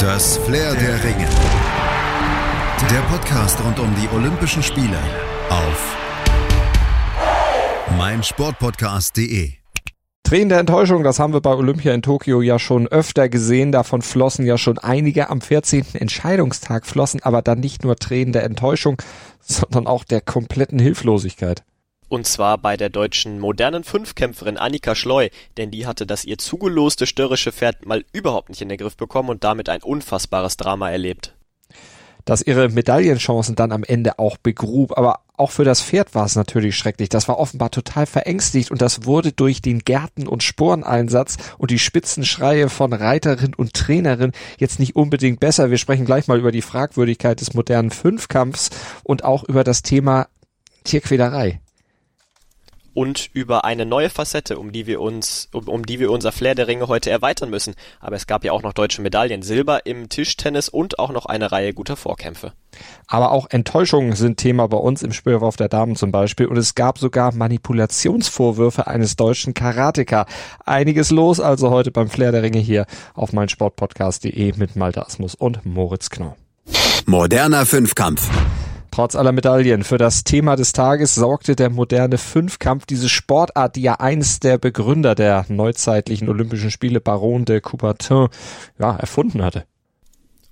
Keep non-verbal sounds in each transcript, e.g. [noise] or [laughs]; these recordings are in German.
Das Flair der Ringe. Der Podcast rund um die Olympischen Spiele auf meinsportpodcast.de. Tränen der Enttäuschung, das haben wir bei Olympia in Tokio ja schon öfter gesehen. Davon flossen ja schon einige am 14. Entscheidungstag flossen, aber dann nicht nur Tränen der Enttäuschung, sondern auch der kompletten Hilflosigkeit. Und zwar bei der deutschen modernen Fünfkämpferin Annika Schleu, denn die hatte das ihr zugeloste störrische Pferd mal überhaupt nicht in den Griff bekommen und damit ein unfassbares Drama erlebt. Dass ihre Medaillenchancen dann am Ende auch begrub, aber auch für das Pferd war es natürlich schrecklich. Das war offenbar total verängstigt und das wurde durch den Gärten- und Sporeneinsatz und die Spitzenschreie von Reiterin und Trainerin jetzt nicht unbedingt besser. Wir sprechen gleich mal über die Fragwürdigkeit des modernen Fünfkampfs und auch über das Thema Tierquälerei und über eine neue Facette, um die wir uns, um, um die wir unser Flair der Ringe heute erweitern müssen. Aber es gab ja auch noch deutsche Medaillen, Silber im Tischtennis und auch noch eine Reihe guter Vorkämpfe. Aber auch Enttäuschungen sind Thema bei uns im Speerwurf der Damen zum Beispiel. Und es gab sogar Manipulationsvorwürfe eines deutschen Karateka. Einiges los also heute beim Flair der Ringe hier auf meinsportpodcast.de mit Malte Asmus und Moritz Knau. Moderner Fünfkampf. Trotz aller Medaillen für das Thema des Tages sorgte der moderne Fünfkampf, diese Sportart, die ja eines der Begründer der neuzeitlichen Olympischen Spiele Baron de Coubertin ja, erfunden hatte.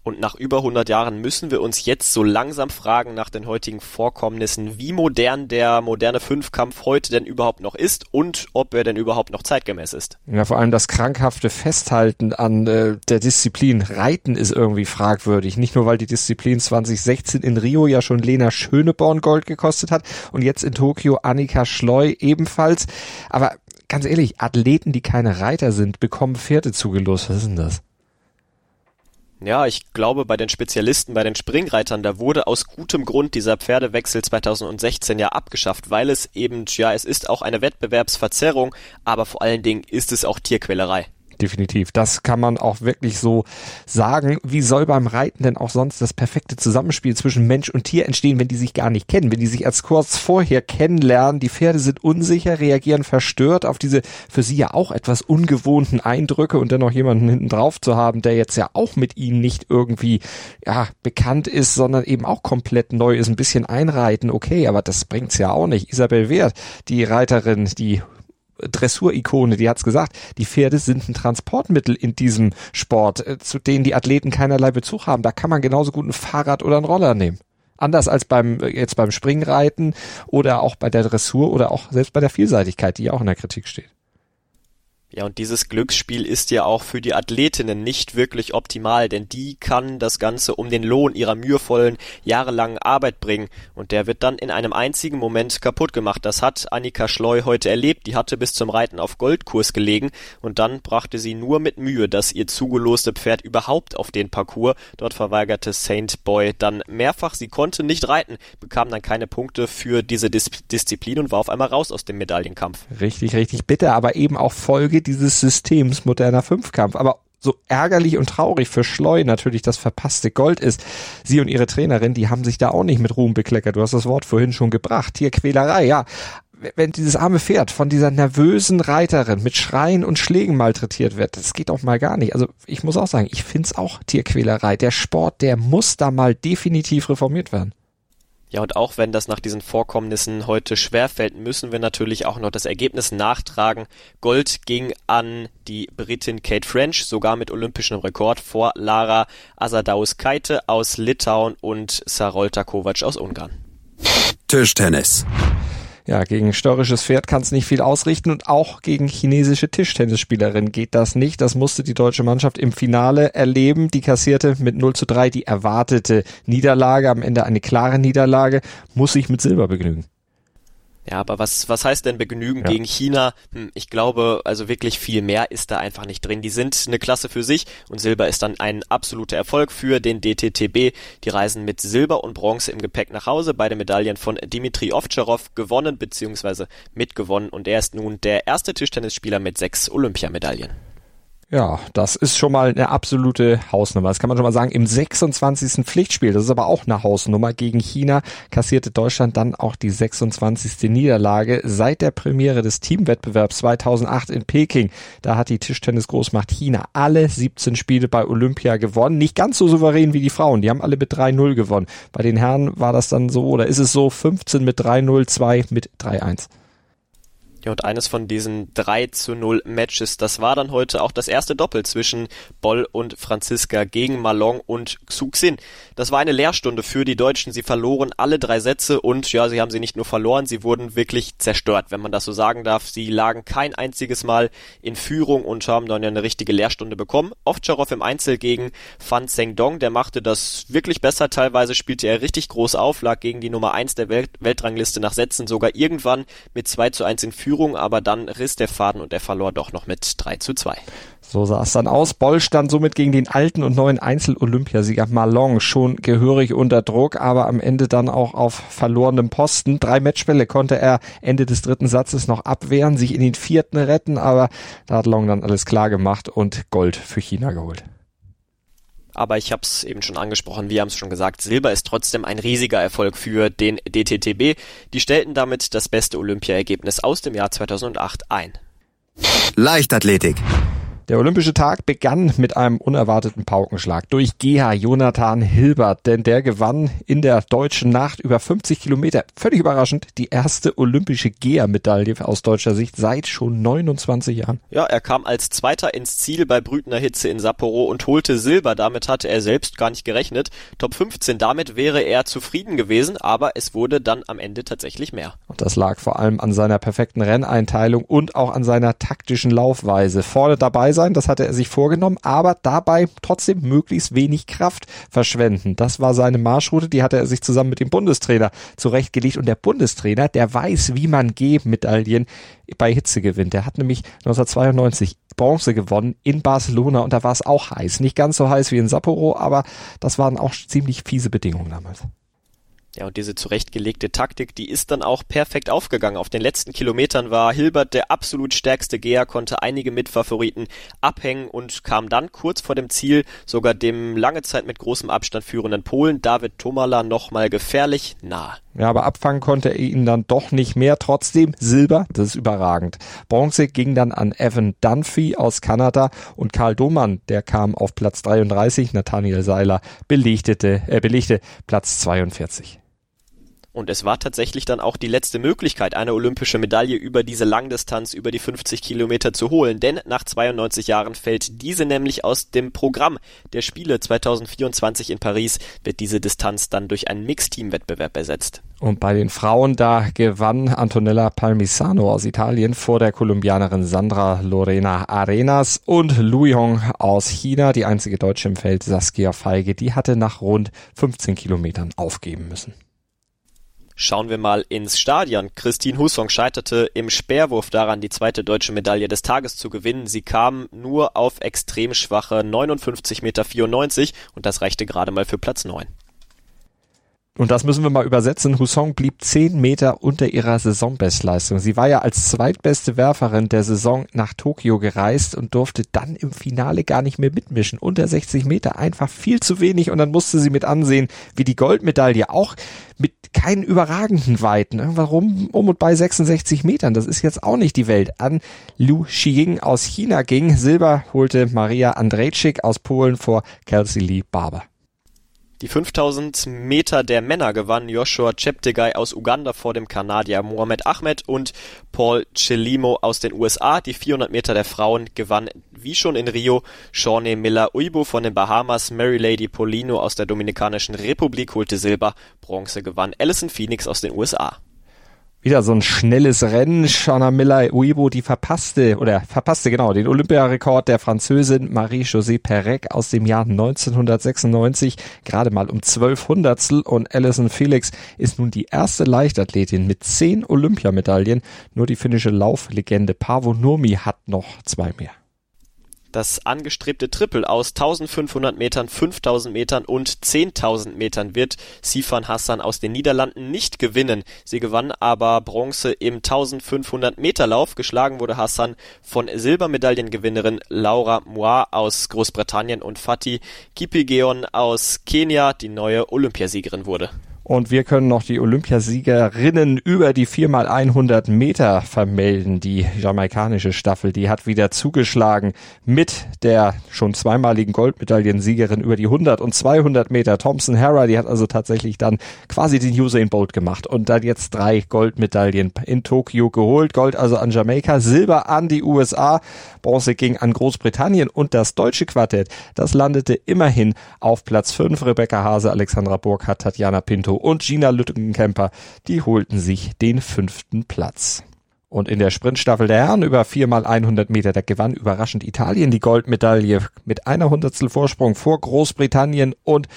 Und nach über 100 Jahren müssen wir uns jetzt so langsam fragen nach den heutigen Vorkommnissen, wie modern der moderne Fünfkampf heute denn überhaupt noch ist und ob er denn überhaupt noch zeitgemäß ist. Ja, vor allem das krankhafte Festhalten an äh, der Disziplin Reiten ist irgendwie fragwürdig. Nicht nur, weil die Disziplin 2016 in Rio ja schon Lena Schöneborn Gold gekostet hat und jetzt in Tokio Annika Schleu ebenfalls. Aber ganz ehrlich, Athleten, die keine Reiter sind, bekommen Pferde zugelost. Was ist denn das? Ja, ich glaube, bei den Spezialisten, bei den Springreitern, da wurde aus gutem Grund dieser Pferdewechsel 2016 ja abgeschafft, weil es eben, ja, es ist auch eine Wettbewerbsverzerrung, aber vor allen Dingen ist es auch Tierquälerei definitiv. Das kann man auch wirklich so sagen. Wie soll beim Reiten denn auch sonst das perfekte Zusammenspiel zwischen Mensch und Tier entstehen, wenn die sich gar nicht kennen, wenn die sich erst kurz vorher kennenlernen? Die Pferde sind unsicher, reagieren verstört auf diese für sie ja auch etwas ungewohnten Eindrücke und dennoch jemanden hinten drauf zu haben, der jetzt ja auch mit ihnen nicht irgendwie ja bekannt ist, sondern eben auch komplett neu ist, ein bisschen einreiten, okay, aber das bringt's ja auch nicht. Isabel Wert, die Reiterin, die Dressurikone, die hat's gesagt, die Pferde sind ein Transportmittel in diesem Sport, äh, zu denen die Athleten keinerlei Bezug haben. Da kann man genauso gut ein Fahrrad oder ein Roller nehmen. Anders als beim äh, jetzt beim Springreiten oder auch bei der Dressur oder auch selbst bei der Vielseitigkeit, die ja auch in der Kritik steht. Ja, und dieses Glücksspiel ist ja auch für die Athletinnen nicht wirklich optimal, denn die kann das Ganze um den Lohn ihrer mühevollen, jahrelangen Arbeit bringen und der wird dann in einem einzigen Moment kaputt gemacht. Das hat Annika Schleu heute erlebt, die hatte bis zum Reiten auf Goldkurs gelegen und dann brachte sie nur mit Mühe das ihr zugeloste Pferd überhaupt auf den Parcours. Dort verweigerte Saint Boy dann mehrfach, sie konnte nicht reiten, bekam dann keine Punkte für diese Dis Disziplin und war auf einmal raus aus dem Medaillenkampf. Richtig, richtig bitter, aber eben auch Folge Folge dieses Systems moderner Fünfkampf. Aber so ärgerlich und traurig für Schleu natürlich das verpasste Gold ist. Sie und ihre Trainerin, die haben sich da auch nicht mit Ruhm bekleckert. Du hast das Wort vorhin schon gebracht. Tierquälerei, ja. Wenn dieses arme Pferd von dieser nervösen Reiterin mit Schreien und Schlägen malträtiert wird, das geht auch mal gar nicht. Also ich muss auch sagen, ich find's auch Tierquälerei. Der Sport, der muss da mal definitiv reformiert werden. Ja, und auch wenn das nach diesen Vorkommnissen heute schwerfällt, müssen wir natürlich auch noch das Ergebnis nachtragen. Gold ging an die Britin Kate French, sogar mit olympischem Rekord vor Lara Asadaus-Keite aus Litauen und Sarolta Kovac aus Ungarn. Tischtennis. Ja, gegen störrisches Pferd kann es nicht viel ausrichten und auch gegen chinesische Tischtennisspielerin geht das nicht. Das musste die deutsche Mannschaft im Finale erleben. Die kassierte mit 0 zu 3 die erwartete Niederlage, am Ende eine klare Niederlage, muss sich mit Silber begnügen. Ja, aber was, was heißt denn Begnügen ja. gegen China? Hm, ich glaube, also wirklich viel mehr ist da einfach nicht drin. Die sind eine Klasse für sich und Silber ist dann ein absoluter Erfolg für den DTTB. Die reisen mit Silber und Bronze im Gepäck nach Hause. Beide Medaillen von Dimitri Ovtcharov gewonnen bzw. mitgewonnen und er ist nun der erste Tischtennisspieler mit sechs Olympiamedaillen. Ja, das ist schon mal eine absolute Hausnummer. Das kann man schon mal sagen. Im 26. Pflichtspiel, das ist aber auch eine Hausnummer gegen China, kassierte Deutschland dann auch die 26. Niederlage seit der Premiere des Teamwettbewerbs 2008 in Peking. Da hat die Tischtennis-Großmacht China alle 17 Spiele bei Olympia gewonnen. Nicht ganz so souverän wie die Frauen. Die haben alle mit 3-0 gewonnen. Bei den Herren war das dann so, oder ist es so, 15 mit 3-0, 2 mit 3-1. Ja, und eines von diesen 3 zu 0 Matches, das war dann heute auch das erste Doppel zwischen Boll und Franziska gegen Malong und Xuxin. Das war eine Lehrstunde für die Deutschen. Sie verloren alle drei Sätze und ja, sie haben sie nicht nur verloren, sie wurden wirklich zerstört, wenn man das so sagen darf. Sie lagen kein einziges Mal in Führung und haben dann ja eine richtige Lehrstunde bekommen. Ovtcharov im Einzel gegen Fan Zengdong, der machte das wirklich besser. Teilweise spielte er richtig groß auf, lag gegen die Nummer 1 der Welt Weltrangliste nach Sätzen sogar irgendwann mit 2 zu 1 in Führung Führung, aber dann riss der Faden und er verlor doch noch mit 3 zu 2. So sah es dann aus. Boll stand somit gegen den alten und neuen Einzel-Olympiasieger Malong schon gehörig unter Druck, aber am Ende dann auch auf verlorenem Posten. Drei Matchbälle konnte er Ende des dritten Satzes noch abwehren, sich in den vierten retten, aber da hat Long dann alles klar gemacht und Gold für China geholt aber ich habe es eben schon angesprochen, wir haben es schon gesagt, Silber ist trotzdem ein riesiger Erfolg für den DTTB. Die stellten damit das beste Olympiaergebnis aus dem Jahr 2008 ein. Leichtathletik. Der Olympische Tag begann mit einem unerwarteten Paukenschlag durch GH Jonathan Hilbert, denn der gewann in der deutschen Nacht über 50 Kilometer, völlig überraschend, die erste olympische GEA-Medaille aus deutscher Sicht seit schon 29 Jahren. Ja, er kam als Zweiter ins Ziel bei brütender Hitze in Sapporo und holte Silber. Damit hatte er selbst gar nicht gerechnet. Top 15, damit wäre er zufrieden gewesen, aber es wurde dann am Ende tatsächlich mehr. Und das lag vor allem an seiner perfekten Renneinteilung und auch an seiner taktischen Laufweise. Vorne dabei sein, das hatte er sich vorgenommen, aber dabei trotzdem möglichst wenig Kraft verschwenden. Das war seine Marschroute, die hatte er sich zusammen mit dem Bundestrainer zurechtgelegt und der Bundestrainer, der weiß, wie man G-Medaillen bei Hitze gewinnt. Der hat nämlich 1992 Bronze gewonnen in Barcelona und da war es auch heiß. Nicht ganz so heiß wie in Sapporo, aber das waren auch ziemlich fiese Bedingungen damals. Ja, und diese zurechtgelegte Taktik, die ist dann auch perfekt aufgegangen. Auf den letzten Kilometern war Hilbert der absolut stärkste Geher, konnte einige Mitfavoriten abhängen und kam dann kurz vor dem Ziel sogar dem lange Zeit mit großem Abstand führenden Polen David Tomala nochmal gefährlich nah. Ja, aber abfangen konnte er ihn dann doch nicht mehr. Trotzdem Silber, das ist überragend. Bronze ging dann an Evan Dunphy aus Kanada und Karl Domann, der kam auf Platz 33. Nathaniel Seiler belegte, äh, belegte Platz 42. Und es war tatsächlich dann auch die letzte Möglichkeit, eine olympische Medaille über diese Langdistanz, über die 50 Kilometer zu holen. Denn nach 92 Jahren fällt diese nämlich aus dem Programm der Spiele 2024 in Paris, wird diese Distanz dann durch einen Mixteam-Wettbewerb ersetzt. Und bei den Frauen, da gewann Antonella Palmisano aus Italien vor der Kolumbianerin Sandra Lorena Arenas und Lu Yong aus China, die einzige Deutsche im Feld, Saskia Feige, die hatte nach rund 15 Kilometern aufgeben müssen. Schauen wir mal ins Stadion. Christine Husong scheiterte im Speerwurf daran, die zweite deutsche Medaille des Tages zu gewinnen. Sie kam nur auf extrem schwache 59,94 Meter und das reichte gerade mal für Platz 9. Und das müssen wir mal übersetzen. Husong blieb zehn Meter unter ihrer Saisonbestleistung. Sie war ja als zweitbeste Werferin der Saison nach Tokio gereist und durfte dann im Finale gar nicht mehr mitmischen. Unter 60 Meter einfach viel zu wenig und dann musste sie mit ansehen, wie die Goldmedaille auch mit keinen überragenden Weiten, warum um und bei 66 Metern, das ist jetzt auch nicht die Welt, an Lu Xiying aus China ging. Silber holte Maria Andrejczyk aus Polen vor Kelsey Lee Barber. Die 5000 Meter der Männer gewann Joshua Cheptegei aus Uganda vor dem Kanadier Mohamed Ahmed und Paul Chelimo aus den USA. Die 400 Meter der Frauen gewann wie schon in Rio Shawnee Miller Uibo von den Bahamas, Mary Lady Polino aus der Dominikanischen Republik holte Silber, Bronze gewann Alison Phoenix aus den USA. Wieder so ein schnelles Rennen. Shana Miller Uibo, die verpasste, oder verpasste genau, den Olympiarekord der Französin Marie-Josée Perec aus dem Jahr 1996, gerade mal um zwölf Hundertstel und Alison Felix ist nun die erste Leichtathletin mit zehn Olympiamedaillen. Nur die finnische Lauflegende Paavo Nurmi hat noch zwei mehr. Das angestrebte Triple aus 1500 Metern, 5000 Metern und 10.000 Metern wird Sifan Hassan aus den Niederlanden nicht gewinnen. Sie gewann aber Bronze im 1500 Meter Lauf. Geschlagen wurde Hassan von Silbermedaillengewinnerin Laura Moir aus Großbritannien und Fatih Kipigeon aus Kenia, die neue Olympiasiegerin wurde. Und wir können noch die Olympiasiegerinnen über die 4x100 Meter vermelden. Die jamaikanische Staffel, die hat wieder zugeschlagen mit der schon zweimaligen Goldmedaillensiegerin über die 100 und 200 Meter. Thompson Harrer, die hat also tatsächlich dann quasi den Usain Bolt gemacht und dann jetzt drei Goldmedaillen in Tokio geholt. Gold also an Jamaika, Silber an die USA, Bronze ging an Großbritannien und das deutsche Quartett, das landete immerhin auf Platz 5. Rebecca Hase, Alexandra Burkhardt, Tatjana Pinto und Gina Lütgenkemper, die holten sich den fünften Platz. Und in der Sprintstaffel der Herren über 4x100 Meter, da gewann überraschend Italien die Goldmedaille mit einer Hundertstel Vorsprung vor Großbritannien und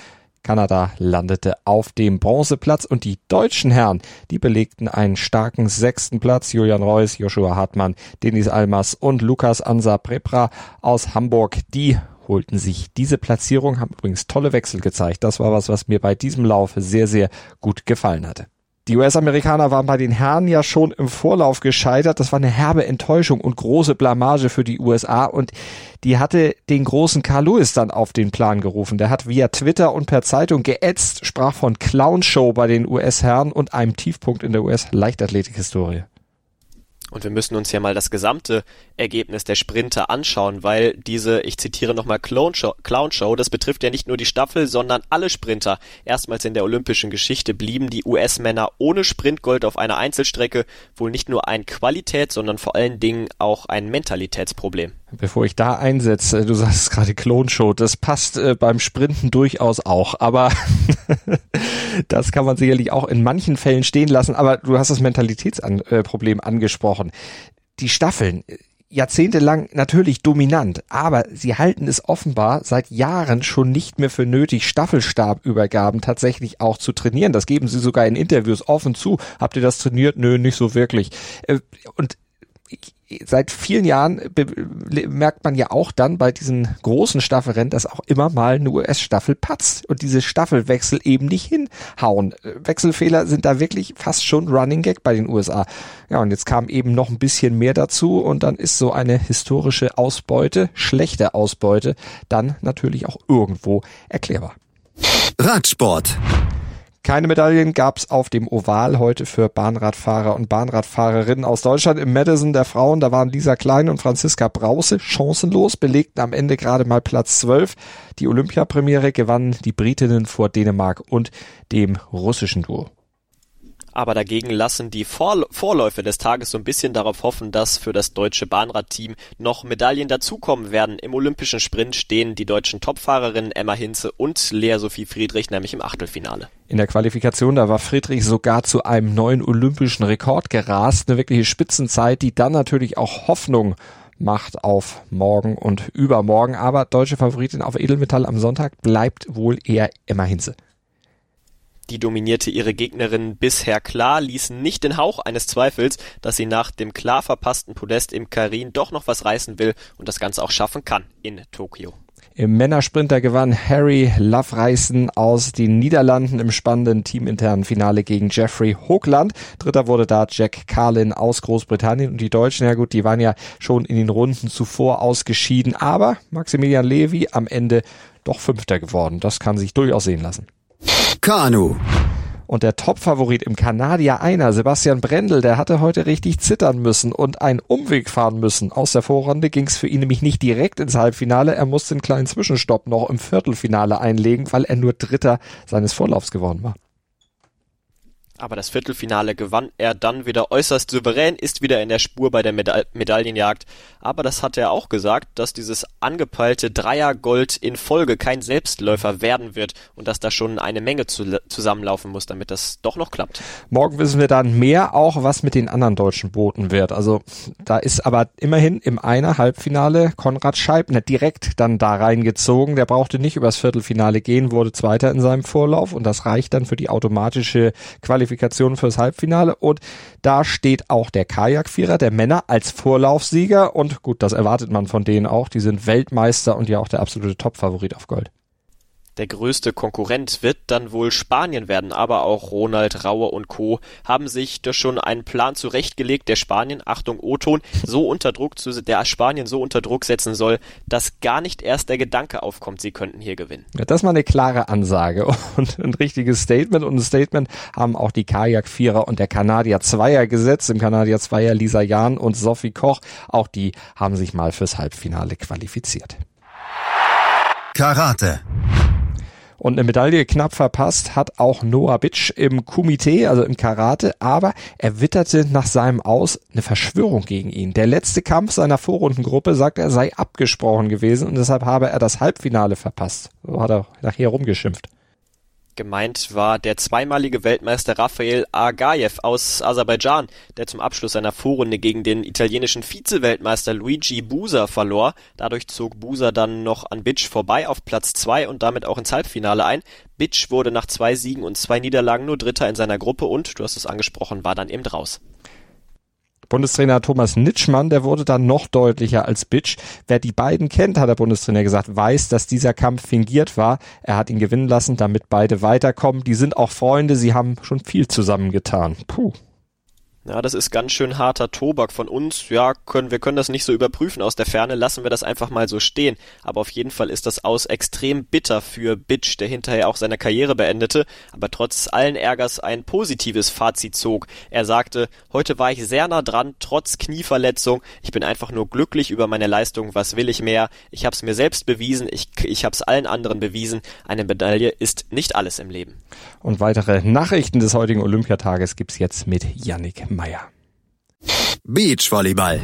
Kanada landete auf dem Bronzeplatz und die deutschen Herren, die belegten einen starken sechsten Platz. Julian Reuss, Joshua Hartmann, Denis Almas und Lukas Ansa Prepra aus Hamburg, die holten sich diese Platzierung, haben übrigens tolle Wechsel gezeigt. Das war was, was mir bei diesem Lauf sehr, sehr gut gefallen hatte. Die US-Amerikaner waren bei den Herren ja schon im Vorlauf gescheitert. Das war eine herbe Enttäuschung und große Blamage für die USA. Und die hatte den großen Carl Lewis dann auf den Plan gerufen. Der hat via Twitter und per Zeitung geätzt, sprach von Clownshow bei den US-Herren und einem Tiefpunkt in der US-Leichtathletik-Historie. Und wir müssen uns ja mal das gesamte Ergebnis der Sprinter anschauen, weil diese, ich zitiere nochmal, Clown Show, Clown Show, das betrifft ja nicht nur die Staffel, sondern alle Sprinter. Erstmals in der olympischen Geschichte blieben die US-Männer ohne Sprintgold auf einer Einzelstrecke wohl nicht nur ein Qualität, sondern vor allen Dingen auch ein Mentalitätsproblem. Bevor ich da einsetze, du sagst gerade Klonshow, das passt äh, beim Sprinten durchaus auch, aber [laughs] das kann man sicherlich auch in manchen Fällen stehen lassen, aber du hast das Mentalitätsproblem äh, angesprochen. Die Staffeln, äh, jahrzehntelang natürlich dominant, aber sie halten es offenbar seit Jahren schon nicht mehr für nötig, Staffelstabübergaben tatsächlich auch zu trainieren. Das geben sie sogar in Interviews offen zu. Habt ihr das trainiert? Nö, nicht so wirklich. Äh, und seit vielen Jahren merkt man ja auch dann bei diesen großen Staffelrennen, dass auch immer mal eine US-Staffel patzt und diese Staffelwechsel eben nicht hinhauen. Wechselfehler sind da wirklich fast schon Running Gag bei den USA. Ja, und jetzt kam eben noch ein bisschen mehr dazu und dann ist so eine historische Ausbeute, schlechte Ausbeute, dann natürlich auch irgendwo erklärbar. Radsport. Keine Medaillen gab es auf dem Oval heute für Bahnradfahrer und Bahnradfahrerinnen aus Deutschland. Im Madison der Frauen, da waren Lisa Klein und Franziska Brause chancenlos, belegten am Ende gerade mal Platz 12. Die Olympiapremiere gewannen die Britinnen vor Dänemark und dem russischen Duo aber dagegen lassen die Vor Vorläufe des Tages so ein bisschen darauf hoffen, dass für das deutsche Bahnradteam noch Medaillen dazukommen werden. Im olympischen Sprint stehen die deutschen Topfahrerinnen Emma Hinze und Lea Sophie Friedrich nämlich im Achtelfinale. In der Qualifikation, da war Friedrich sogar zu einem neuen olympischen Rekord gerast, eine wirkliche Spitzenzeit, die dann natürlich auch Hoffnung macht auf morgen und übermorgen. Aber deutsche Favoritin auf Edelmetall am Sonntag bleibt wohl eher Emma Hinze. Die dominierte ihre Gegnerin bisher klar, ließen nicht den Hauch eines Zweifels, dass sie nach dem klar verpassten Podest im Karin doch noch was reißen will und das Ganze auch schaffen kann in Tokio. Im Männersprinter gewann Harry Lovereisen aus den Niederlanden im spannenden teaminternen Finale gegen Jeffrey Hoogland. Dritter wurde da Jack Carlin aus Großbritannien und die Deutschen, ja gut, die waren ja schon in den Runden zuvor ausgeschieden, aber Maximilian Levy am Ende doch Fünfter geworden. Das kann sich durchaus sehen lassen. Kanu. Und der Topfavorit im Kanadier einer, Sebastian Brendel, der hatte heute richtig zittern müssen und einen Umweg fahren müssen. Aus der Vorrunde ging es für ihn nämlich nicht direkt ins Halbfinale. Er musste einen kleinen Zwischenstopp noch im Viertelfinale einlegen, weil er nur Dritter seines Vorlaufs geworden war. Aber das Viertelfinale gewann er dann wieder äußerst souverän, ist wieder in der Spur bei der Meda Medaillenjagd. Aber das hat er auch gesagt, dass dieses angepeilte Dreiergold in Folge kein Selbstläufer werden wird und dass da schon eine Menge zu zusammenlaufen muss, damit das doch noch klappt. Morgen wissen wir dann mehr auch, was mit den anderen deutschen Booten wird. Also da ist aber immerhin im einer Halbfinale Konrad Scheibner direkt dann da reingezogen. Der brauchte nicht übers Viertelfinale gehen, wurde Zweiter in seinem Vorlauf und das reicht dann für die automatische Qualifikation Qualifikation fürs Halbfinale und da steht auch der Kajakvierer der Männer als Vorlaufsieger und gut, das erwartet man von denen auch. Die sind Weltmeister und ja auch der absolute Topfavorit auf Gold. Der größte Konkurrent wird dann wohl Spanien werden, aber auch Ronald, Rauer und Co. haben sich da schon einen Plan zurechtgelegt, der Spanien, Achtung O-Ton, so unter Druck zu, der Spanien so unter Druck setzen soll, dass gar nicht erst der Gedanke aufkommt, sie könnten hier gewinnen. Ja, das ist mal eine klare Ansage [laughs] und ein richtiges Statement und ein Statement haben auch die Kajak-Vierer und der Kanadier Zweier gesetzt, im Kanadier Zweier Lisa Jahn und Sophie Koch, auch die haben sich mal fürs Halbfinale qualifiziert. Karate. Und eine Medaille knapp verpasst hat auch Noah Bitsch im Kumite, also im Karate, aber er witterte nach seinem Aus eine Verschwörung gegen ihn. Der letzte Kampf seiner Vorrundengruppe, sagt er, sei abgesprochen gewesen und deshalb habe er das Halbfinale verpasst. So hat er nachher rumgeschimpft. Gemeint war der zweimalige Weltmeister Rafael Agaev aus Aserbaidschan, der zum Abschluss seiner Vorrunde gegen den italienischen Vize-Weltmeister Luigi Busa verlor. Dadurch zog Busa dann noch an Bitsch vorbei auf Platz zwei und damit auch ins Halbfinale ein. Bitsch wurde nach zwei Siegen und zwei Niederlagen nur Dritter in seiner Gruppe und, du hast es angesprochen, war dann eben raus. Bundestrainer Thomas Nitschmann, der wurde dann noch deutlicher als Bitch. Wer die beiden kennt, hat der Bundestrainer gesagt, weiß, dass dieser Kampf fingiert war. Er hat ihn gewinnen lassen, damit beide weiterkommen. Die sind auch Freunde, sie haben schon viel zusammen getan. Puh. Ja, das ist ganz schön harter Tobak von uns. Ja, können, wir können das nicht so überprüfen aus der Ferne, lassen wir das einfach mal so stehen. Aber auf jeden Fall ist das aus extrem bitter für Bitch, der hinterher auch seine Karriere beendete, aber trotz allen Ärgers ein positives Fazit zog. Er sagte, heute war ich sehr nah dran, trotz Knieverletzung. Ich bin einfach nur glücklich über meine Leistung. Was will ich mehr? Ich hab's mir selbst bewiesen. Ich, ich hab's allen anderen bewiesen. Eine Medaille ist nicht alles im Leben. Und weitere Nachrichten des heutigen Olympiatages gibt's jetzt mit Yannick Meyer. Beachvolleyball.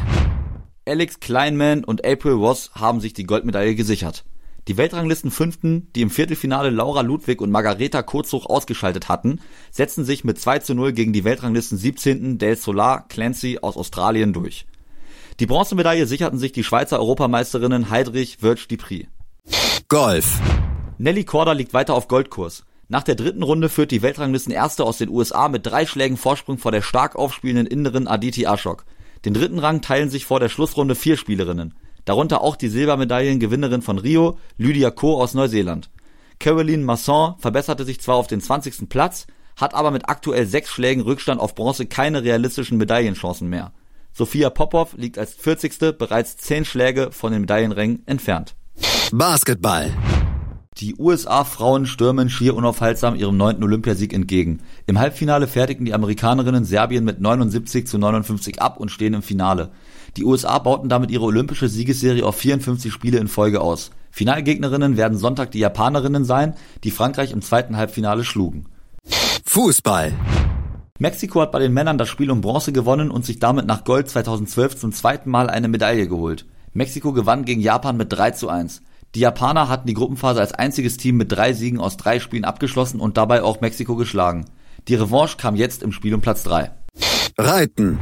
Alex Kleinman und April Ross haben sich die Goldmedaille gesichert. Die Weltranglisten Fünften, die im Viertelfinale Laura Ludwig und Margareta Kurzhoch ausgeschaltet hatten, setzten sich mit 2 zu 0 gegen die Weltranglisten 17. Del Solar Clancy aus Australien durch. Die Bronzemedaille sicherten sich die Schweizer Europameisterinnen Heidrich Wörtsch-Dipri. Golf. Nelly Korda liegt weiter auf Goldkurs. Nach der dritten Runde führt die Weltranglisten Erste aus den USA mit drei Schlägen Vorsprung vor der stark aufspielenden Inneren Aditi Ashok. Den dritten Rang teilen sich vor der Schlussrunde vier Spielerinnen. Darunter auch die Silbermedaillengewinnerin von Rio, Lydia Ko aus Neuseeland. Caroline Masson verbesserte sich zwar auf den 20. Platz, hat aber mit aktuell sechs Schlägen Rückstand auf Bronze keine realistischen Medaillenchancen mehr. Sophia Popov liegt als 40. bereits zehn Schläge von den Medaillenrängen entfernt. Basketball. Die USA-Frauen stürmen schier unaufhaltsam ihrem neunten Olympiasieg entgegen. Im Halbfinale fertigten die Amerikanerinnen Serbien mit 79 zu 59 ab und stehen im Finale. Die USA bauten damit ihre olympische Siegesserie auf 54 Spiele in Folge aus. Finalgegnerinnen werden Sonntag die Japanerinnen sein, die Frankreich im zweiten Halbfinale schlugen. Fußball. Mexiko hat bei den Männern das Spiel um Bronze gewonnen und sich damit nach Gold 2012 zum zweiten Mal eine Medaille geholt. Mexiko gewann gegen Japan mit 3 zu 1. Die Japaner hatten die Gruppenphase als einziges Team mit drei Siegen aus drei Spielen abgeschlossen und dabei auch Mexiko geschlagen. Die Revanche kam jetzt im Spiel um Platz 3. Reiten.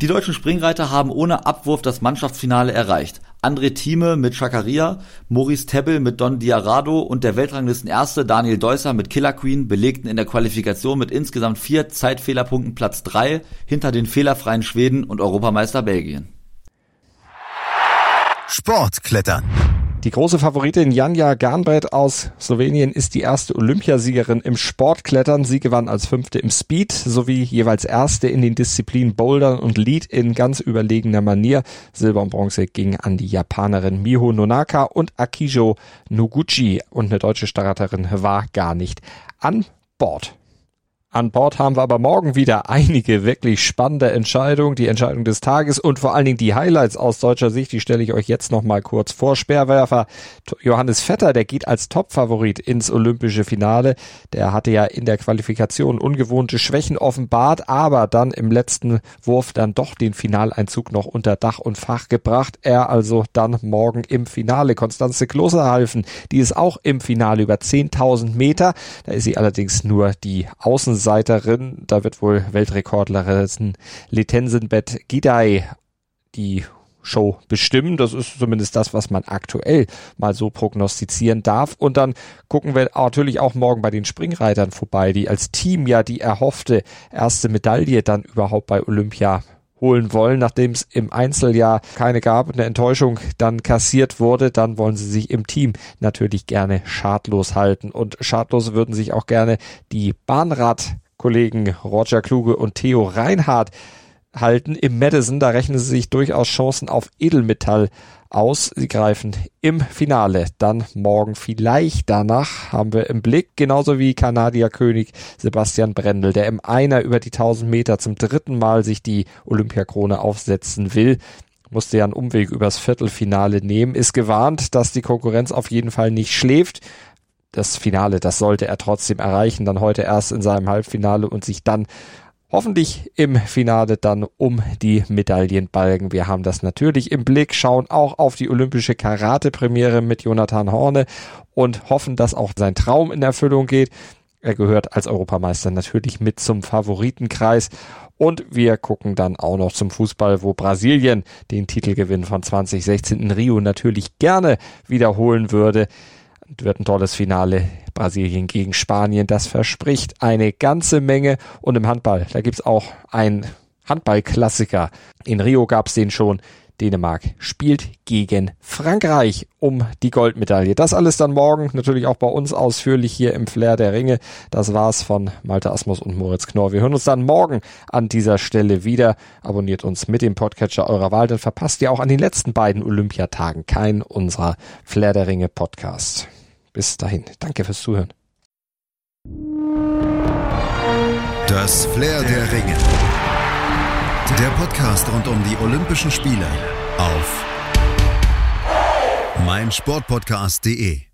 Die deutschen Springreiter haben ohne Abwurf das Mannschaftsfinale erreicht. André Thieme mit Chakaria, Maurice Tebbel mit Don Diarado und der Weltranglistenerste Daniel Deusser mit Killer Queen belegten in der Qualifikation mit insgesamt vier Zeitfehlerpunkten Platz 3 hinter den fehlerfreien Schweden und Europameister Belgien. Sportklettern. Die große Favoritin Janja Garnbrett aus Slowenien ist die erste Olympiasiegerin im Sportklettern. Sie gewann als Fünfte im Speed sowie jeweils Erste in den Disziplinen Bouldern und Lead in ganz überlegener Manier. Silber und Bronze ging an die Japanerin Miho Nonaka und Akijo Noguchi und eine deutsche Starterin war gar nicht an Bord. An Bord haben wir aber morgen wieder einige wirklich spannende Entscheidungen, die Entscheidung des Tages und vor allen Dingen die Highlights aus deutscher Sicht, die stelle ich euch jetzt nochmal kurz vor. Speerwerfer Johannes Vetter, der geht als Topfavorit ins olympische Finale. Der hatte ja in der Qualifikation ungewohnte Schwächen offenbart, aber dann im letzten Wurf dann doch den Finaleinzug noch unter Dach und Fach gebracht. Er also dann morgen im Finale. Konstanze Kloserhalfen, die ist auch im Finale über 10.000 Meter. Da ist sie allerdings nur die Außen Außenseiterin. Da wird wohl Weltrekordlerin Litensenbett Gidai die Show bestimmen. Das ist zumindest das, was man aktuell mal so prognostizieren darf. Und dann gucken wir natürlich auch morgen bei den Springreitern vorbei, die als Team ja die erhoffte erste Medaille dann überhaupt bei Olympia holen wollen, nachdem es im Einzeljahr keine gab und eine Enttäuschung dann kassiert wurde, dann wollen sie sich im Team natürlich gerne schadlos halten. Und schadlos würden sich auch gerne die Bahnradkollegen Roger Kluge und Theo Reinhardt halten im Madison. Da rechnen sie sich durchaus Chancen auf Edelmetall aus. Sie greifen im Finale dann morgen vielleicht danach haben wir im Blick, genauso wie Kanadierkönig Sebastian Brendel, der im Einer über die 1000 Meter zum dritten Mal sich die Olympiakrone aufsetzen will musste ja einen Umweg übers Viertelfinale nehmen, ist gewarnt, dass die Konkurrenz auf jeden Fall nicht schläft. Das Finale, das sollte er trotzdem erreichen, dann heute erst in seinem Halbfinale und sich dann hoffentlich im Finale dann um die Medaillenbalgen. Wir haben das natürlich im Blick, schauen auch auf die olympische Karate-Premiere mit Jonathan Horne und hoffen, dass auch sein Traum in Erfüllung geht. Er gehört als Europameister natürlich mit zum Favoritenkreis. Und wir gucken dann auch noch zum Fußball, wo Brasilien den Titelgewinn von 2016 in Rio natürlich gerne wiederholen würde wird ein tolles Finale. Brasilien gegen Spanien. Das verspricht eine ganze Menge. Und im Handball, da gibt's auch ein Handballklassiker. In Rio gab's den schon. Dänemark spielt gegen Frankreich um die Goldmedaille. Das alles dann morgen, natürlich auch bei uns ausführlich hier im Flair der Ringe. Das war's von Malte Asmus und Moritz Knorr. Wir hören uns dann morgen an dieser Stelle wieder. Abonniert uns mit dem Podcatcher eurer Wahl, dann verpasst ihr auch an den letzten beiden Olympiatagen keinen unserer Flair der Ringe Podcasts. Bis dahin, danke fürs Zuhören. Das Flair der Ringe. Der Podcast rund um die Olympischen Spiele auf meinsportpodcast.de.